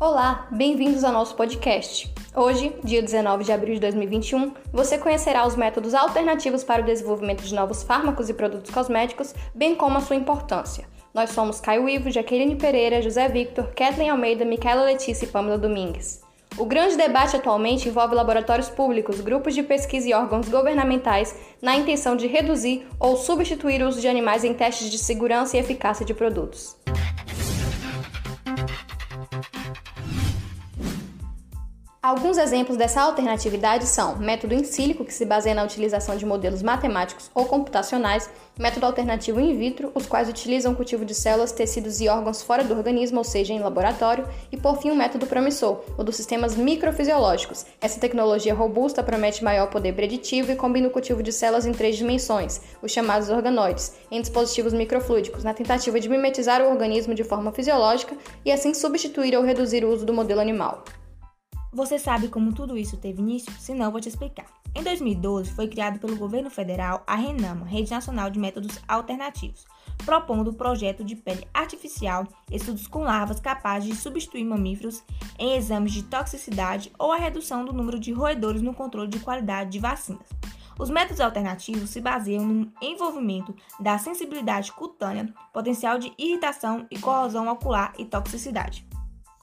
Olá, bem-vindos ao nosso podcast. Hoje, dia 19 de abril de 2021, você conhecerá os métodos alternativos para o desenvolvimento de novos fármacos e produtos cosméticos, bem como a sua importância. Nós somos Caio Ivo, Jaqueline Pereira, José Victor, Kathleen Almeida, Micaela Letícia e Pamela Domingues. O grande debate atualmente envolve laboratórios públicos, grupos de pesquisa e órgãos governamentais na intenção de reduzir ou substituir o uso de animais em testes de segurança e eficácia de produtos. Alguns exemplos dessa alternatividade são método in silico, que se baseia na utilização de modelos matemáticos ou computacionais, método alternativo in vitro, os quais utilizam o cultivo de células, tecidos e órgãos fora do organismo, ou seja, em laboratório, e por fim o um método promissor, o dos sistemas microfisiológicos. Essa tecnologia robusta promete maior poder preditivo e combina o cultivo de células em três dimensões, os chamados organoides, em dispositivos microfluídicos, na tentativa de mimetizar o organismo de forma fisiológica e assim substituir ou reduzir o uso do modelo animal. Você sabe como tudo isso teve início? Se não, vou te explicar. Em 2012, foi criado pelo governo federal a RENAMA, Rede Nacional de Métodos Alternativos, propondo o projeto de pele artificial, estudos com larvas capazes de substituir mamíferos em exames de toxicidade ou a redução do número de roedores no controle de qualidade de vacinas. Os métodos alternativos se baseiam no envolvimento da sensibilidade cutânea, potencial de irritação e corrosão ocular e toxicidade.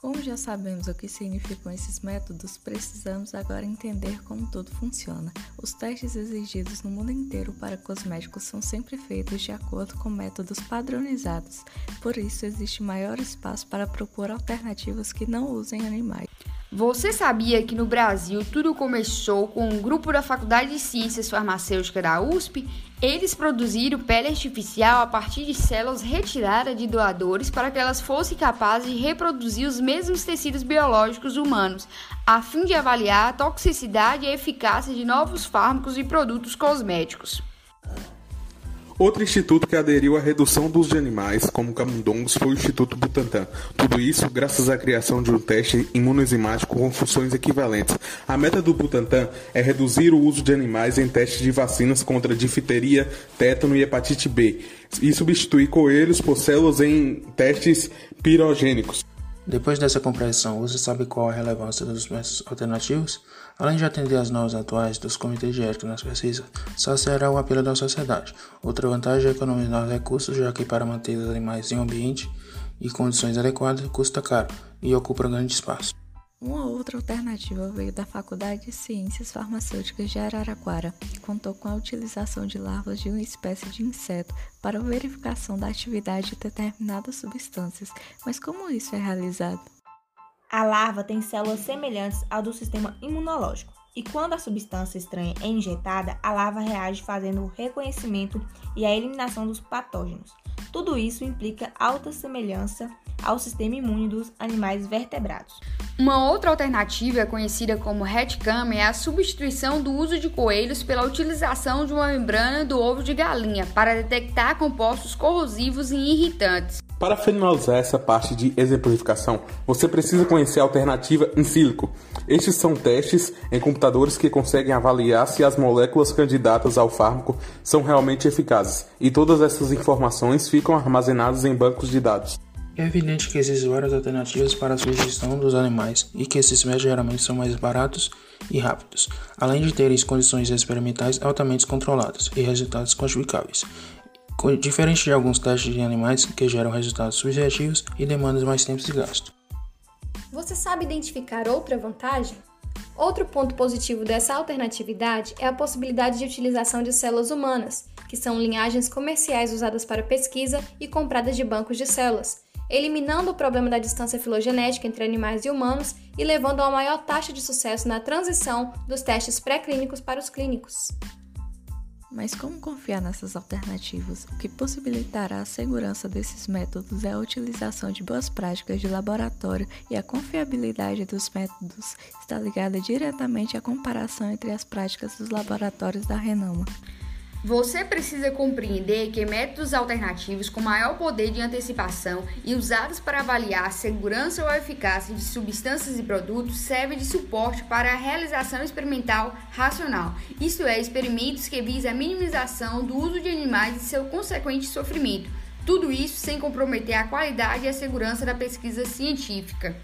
Como já sabemos o que significam esses métodos, precisamos agora entender como tudo funciona. Os testes exigidos no mundo inteiro para cosméticos são sempre feitos de acordo com métodos padronizados, por isso existe maior espaço para propor alternativas que não usem animais. Você sabia que no Brasil tudo começou com um grupo da Faculdade de Ciências Farmacêuticas da USP? Eles produziram pele artificial a partir de células retiradas de doadores para que elas fossem capazes de reproduzir os mesmos tecidos biológicos humanos, a fim de avaliar a toxicidade e a eficácia de novos fármacos e produtos cosméticos. Outro instituto que aderiu à redução do uso de animais, como camundongos, foi o Instituto Butantan. Tudo isso graças à criação de um teste imunoenzimático com funções equivalentes. A meta do Butantan é reduzir o uso de animais em testes de vacinas contra difteria, tétano e hepatite B, e substituir coelhos por células em testes pirogênicos. Depois dessa compreensão, você sabe qual a relevância dos métodos alternativos? Além de atender às normas atuais dos comitês de ética nas pesquisas, só será o apelo da sociedade. Outra vantagem é economizar recursos, já que para manter os animais em um ambiente e condições adequadas custa caro e ocupa grande espaço. Uma outra alternativa veio da Faculdade de Ciências Farmacêuticas de Araraquara, que contou com a utilização de larvas de uma espécie de inseto para verificação da atividade de determinadas substâncias. Mas como isso é realizado? A larva tem células semelhantes ao do sistema imunológico, e quando a substância estranha é injetada, a larva reage fazendo o reconhecimento e a eliminação dos patógenos. Tudo isso implica alta semelhança ao sistema imune dos animais vertebrados. Uma outra alternativa, conhecida como headcam, é a substituição do uso de coelhos pela utilização de uma membrana do ovo de galinha para detectar compostos corrosivos e irritantes. Para finalizar essa parte de exemplificação, você precisa conhecer a alternativa in silico. Estes são testes em computadores que conseguem avaliar se as moléculas candidatas ao fármaco são realmente eficazes, e todas essas informações ficam armazenadas em bancos de dados. É evidente que existem várias alternativas para a sugestão dos animais e que esses métodos geralmente são mais baratos e rápidos, além de terem condições experimentais altamente controladas e resultados quantificáveis. Diferente de alguns testes de animais que geram resultados subjetivos e demandam mais tempo de gasto. Você sabe identificar outra vantagem? Outro ponto positivo dessa alternatividade é a possibilidade de utilização de células humanas, que são linhagens comerciais usadas para pesquisa e compradas de bancos de células, eliminando o problema da distância filogenética entre animais e humanos e levando a maior taxa de sucesso na transição dos testes pré-clínicos para os clínicos. Mas como confiar nessas alternativas? O que possibilitará a segurança desses métodos é a utilização de boas práticas de laboratório e a confiabilidade dos métodos está ligada diretamente à comparação entre as práticas dos laboratórios da Renoma. Você precisa compreender que métodos alternativos com maior poder de antecipação e usados para avaliar a segurança ou a eficácia de substâncias e produtos servem de suporte para a realização experimental racional, isto é, experimentos que visam a minimização do uso de animais e seu consequente sofrimento. Tudo isso sem comprometer a qualidade e a segurança da pesquisa científica.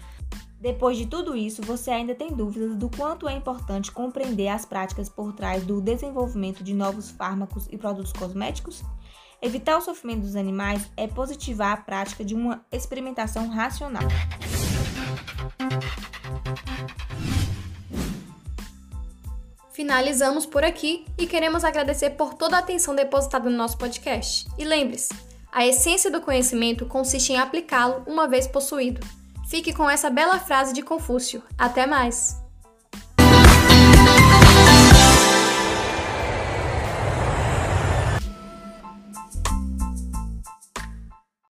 Depois de tudo isso, você ainda tem dúvidas do quanto é importante compreender as práticas por trás do desenvolvimento de novos fármacos e produtos cosméticos? Evitar o sofrimento dos animais é positivar a prática de uma experimentação racional. Finalizamos por aqui e queremos agradecer por toda a atenção depositada no nosso podcast. E lembre-se, a essência do conhecimento consiste em aplicá-lo uma vez possuído. Fique com essa bela frase de Confúcio. Até mais!